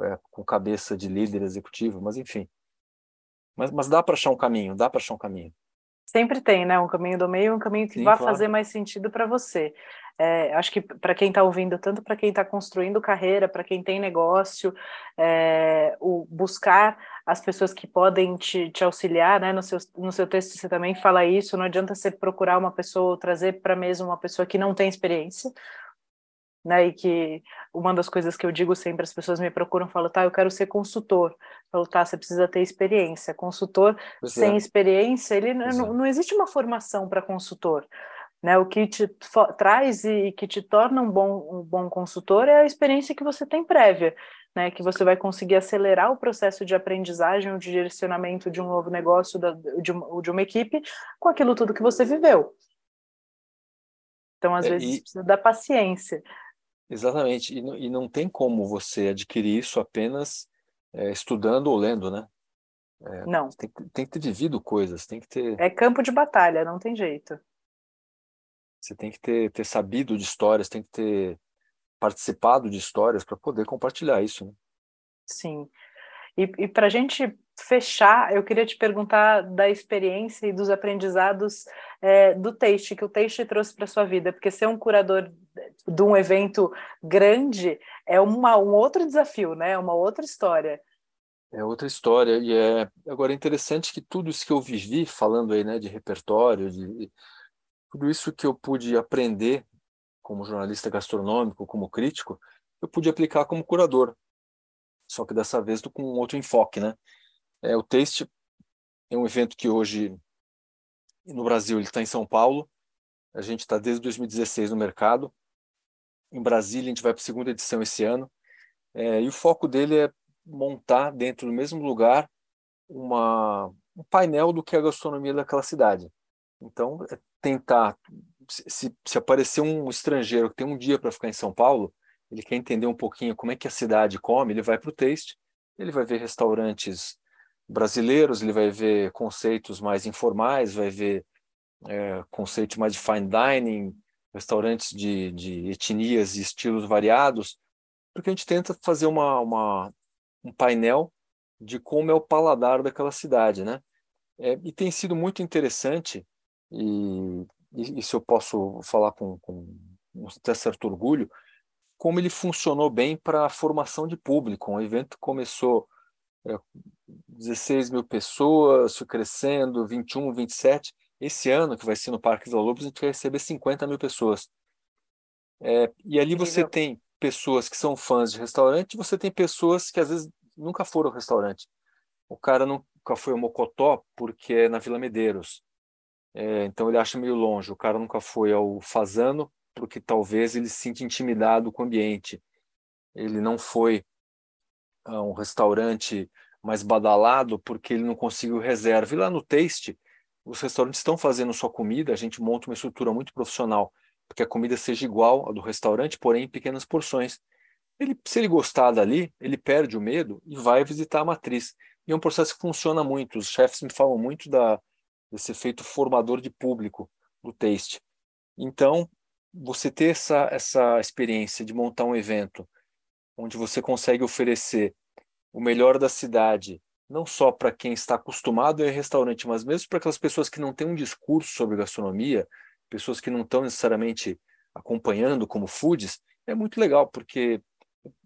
B: é, com cabeça de líder executivo, mas enfim. Mas, mas dá para achar um caminho, dá para achar um caminho.
A: Sempre tem, né? Um caminho do meio, um caminho que Sim, vai claro. fazer mais sentido para você. É, acho que para quem está ouvindo, tanto para quem está construindo carreira, para quem tem negócio, é, o buscar as pessoas que podem te, te, auxiliar, né? No seu, no seu texto você também fala isso. Não adianta você procurar uma pessoa ou trazer para a mesa uma pessoa que não tem experiência, né? E que uma das coisas que eu digo sempre, as pessoas me procuram, falam, tá, eu quero ser consultor. Eu falo, tá, você precisa ter experiência. Consultor pois sem é. experiência, ele não, é. não existe uma formação para consultor. Né, o que te traz e que te torna um bom, um bom consultor é a experiência que você tem prévia, né, que você vai conseguir acelerar o processo de aprendizagem ou de direcionamento de um novo negócio, da, de, uma, de uma equipe, com aquilo tudo que você viveu. Então, às é, vezes, e... precisa da paciência.
B: Exatamente, e, e não tem como você adquirir isso apenas é, estudando ou lendo, né?
A: É, não.
B: Tem, tem, que ter vivido coisas, tem que ter.
A: É campo de batalha, não tem jeito.
B: Você tem que ter, ter sabido de histórias, tem que ter participado de histórias para poder compartilhar isso. Né?
A: Sim. E, e para a gente fechar, eu queria te perguntar da experiência e dos aprendizados é, do Taste, que o Taste trouxe para sua vida, porque ser um curador de um evento grande é uma, um outro desafio, né? É uma outra história.
B: É outra história e é agora é interessante que tudo isso que eu vivi falando aí, né, de repertório, de tudo isso que eu pude aprender como jornalista gastronômico, como crítico, eu pude aplicar como curador. Só que dessa vez com um outro enfoque, né? É, o Taste é um evento que hoje no Brasil ele está em São Paulo. A gente está desde 2016 no mercado. Em Brasília a gente vai para a segunda edição esse ano. É, e o foco dele é montar dentro do mesmo lugar uma, um painel do que é a gastronomia daquela cidade. Então, é tentar, se, se aparecer um estrangeiro que tem um dia para ficar em São Paulo, ele quer entender um pouquinho como é que a cidade come, ele vai para o Taste, ele vai ver restaurantes brasileiros, ele vai ver conceitos mais informais, vai ver é, conceitos mais de fine dining, restaurantes de, de etnias e estilos variados, porque a gente tenta fazer uma, uma um painel de como é o paladar daquela cidade, né? É, e tem sido muito interessante, e, e, se eu posso falar com, com até certo orgulho, como ele funcionou bem para a formação de público. Um evento começou é, 16 mil pessoas, crescendo, 21, 27. Esse ano, que vai ser no Parque dos Lobos, a gente vai receber 50 mil pessoas. É, e ali você tem pessoas que são fãs de restaurante, você tem pessoas que às vezes nunca foram ao restaurante. O cara nunca foi ao Mocotó porque é na Vila Medeiros. É, então ele acha meio longe. O cara nunca foi ao Fazano porque talvez ele se sinta intimidado com o ambiente. Ele não foi a um restaurante mais badalado porque ele não conseguiu reserva. E lá no Taste, os restaurantes estão fazendo sua comida, a gente monta uma estrutura muito profissional para que a comida seja igual à do restaurante, porém em pequenas porções. Ele, se ele gostar dali, ele perde o medo e vai visitar a matriz. E é um processo que funciona muito. Os chefes me falam muito da, desse efeito formador de público do taste. Então, você ter essa, essa experiência de montar um evento onde você consegue oferecer o melhor da cidade, não só para quem está acostumado a ir restaurante, mas mesmo para aquelas pessoas que não têm um discurso sobre gastronomia, pessoas que não estão necessariamente acompanhando como foods, é muito legal, porque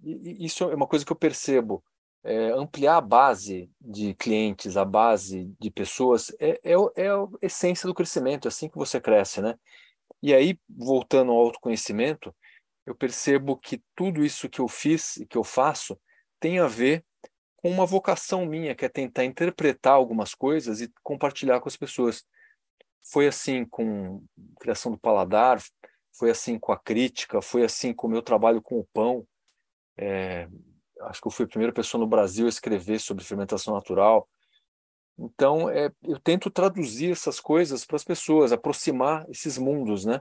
B: isso é uma coisa que eu percebo. É, ampliar a base de clientes, a base de pessoas, é, é, é a essência do crescimento, é assim que você cresce, né? E aí, voltando ao autoconhecimento, eu percebo que tudo isso que eu fiz e que eu faço tem a ver com uma vocação minha, que é tentar interpretar algumas coisas e compartilhar com as pessoas. Foi assim com a criação do paladar, foi assim com a crítica, foi assim com o meu trabalho com o pão. É, acho que eu fui a primeira pessoa no Brasil a escrever sobre fermentação natural. Então, é, eu tento traduzir essas coisas para as pessoas, aproximar esses mundos, né?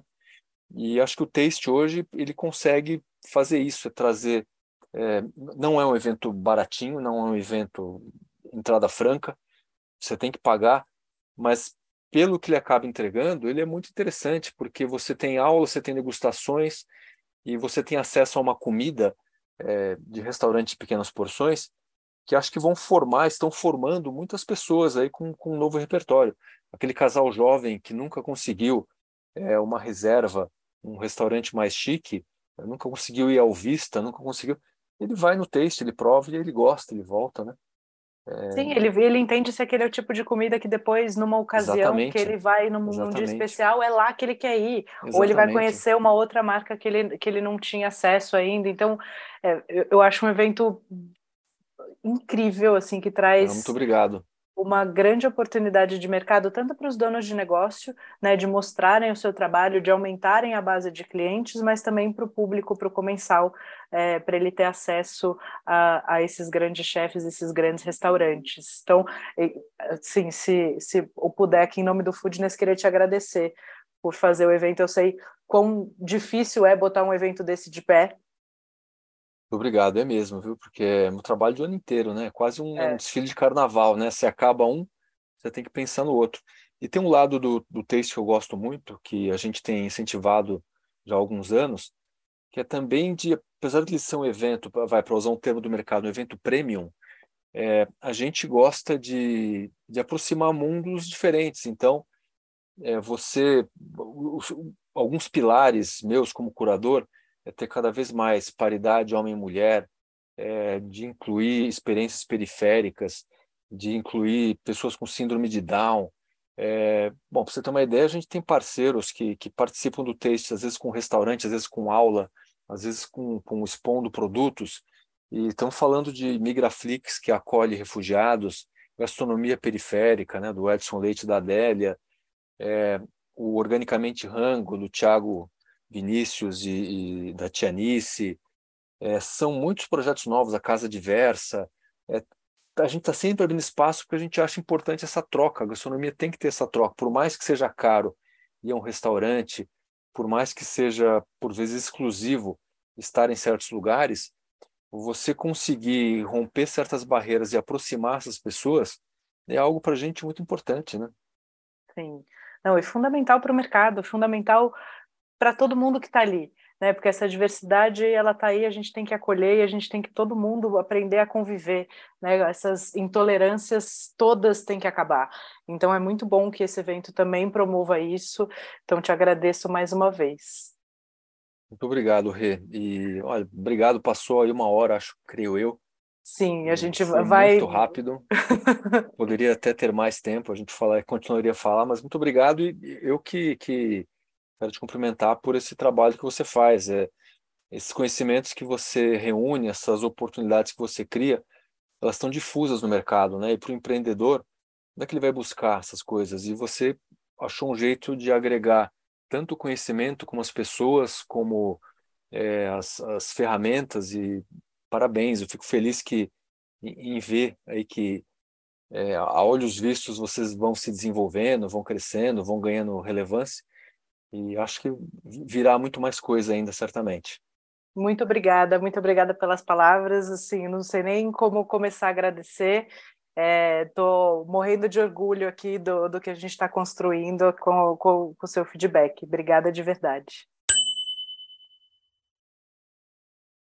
B: E acho que o Taste hoje ele consegue fazer isso, é trazer. É, não é um evento baratinho, não é um evento entrada franca, você tem que pagar, mas pelo que ele acaba entregando, ele é muito interessante, porque você tem aula, você tem degustações e você tem acesso a uma comida é, de restaurante de pequenas porções que acho que vão formar, estão formando muitas pessoas aí com, com um novo repertório. Aquele casal jovem que nunca conseguiu é, uma reserva, um restaurante mais chique, nunca conseguiu ir ao Vista, nunca conseguiu. Ele vai no taste, ele prova e ele gosta, ele volta, né?
A: É... Sim, ele, ele entende se aquele é o tipo de comida que depois, numa ocasião Exatamente. que ele vai num, num, dia especial, é lá que ele quer ir. Exatamente. Ou ele vai conhecer uma outra marca que ele, que ele não tinha acesso ainda. Então, é, eu, eu acho um evento incrível, assim, que traz.
B: Muito obrigado.
A: Uma grande oportunidade de mercado, tanto para os donos de negócio, né, de mostrarem o seu trabalho, de aumentarem a base de clientes, mas também para o público, para o comensal, é, para ele ter acesso a, a, esses grandes chefes, esses grandes restaurantes. Então, sim, se, se eu puder, aqui em nome do Foodness, queria te agradecer por fazer o evento. Eu sei quão difícil é botar um evento desse de pé,
B: Obrigado, é mesmo, viu? Porque é meu trabalho de ano inteiro, né? Quase um, é. um desfile de carnaval, né? Se acaba um, você tem que pensar no outro. E tem um lado do, do texto que eu gosto muito, que a gente tem incentivado já há alguns anos, que é também de, apesar de ele ser um evento, vai para usar um termo do mercado, um evento premium, é, a gente gosta de, de aproximar mundos diferentes. Então, é, você, os, alguns pilares meus como curador, é ter cada vez mais paridade homem e mulher, é, de incluir experiências periféricas, de incluir pessoas com síndrome de Down. É, bom, para você ter uma ideia, a gente tem parceiros que, que participam do texto, às vezes com restaurante, às vezes com aula, às vezes com, com expondo produtos, e estamos falando de Migraflix, que acolhe refugiados, gastronomia periférica, né, do Edson Leite da Adélia, é, o Organicamente Rango, do Tiago Vinícius e, e da Tianice. É, são muitos projetos novos, a Casa Diversa. É, a gente está sempre abrindo espaço porque a gente acha importante essa troca. A gastronomia tem que ter essa troca, por mais que seja caro ir a um restaurante, por mais que seja, por vezes, exclusivo estar em certos lugares, você conseguir romper certas barreiras e aproximar essas pessoas é algo para a gente muito importante, né?
A: Sim. Não, é fundamental para o mercado, fundamental para todo mundo que está ali. né? Porque essa diversidade ela está aí, a gente tem que acolher e a gente tem que todo mundo aprender a conviver, né? Essas intolerâncias todas têm que acabar. Então é muito bom que esse evento também promova isso. Então te agradeço mais uma vez.
B: Muito obrigado, Rê. E olha, obrigado. Passou aí uma hora, acho, creio eu.
A: Sim, a gente
B: Foi
A: vai.
B: Muito rápido. Poderia até ter mais tempo, a gente falar, continuaria a falar, mas muito obrigado. E eu que, que quero te cumprimentar por esse trabalho que você faz. É, esses conhecimentos que você reúne, essas oportunidades que você cria, elas estão difusas no mercado, né? E para o empreendedor, como é que ele vai buscar essas coisas? E você achou um jeito de agregar tanto o conhecimento como as pessoas, como é, as, as ferramentas e parabéns, eu fico feliz que em, em ver aí que é, a olhos vistos vocês vão se desenvolvendo, vão crescendo, vão ganhando relevância e acho que virá muito mais coisa ainda certamente.
A: Muito obrigada, muito obrigada pelas palavras. Assim, não sei nem como começar a agradecer. Estou é, morrendo de orgulho aqui do, do que a gente está construindo com, o seu feedback. Obrigada de verdade.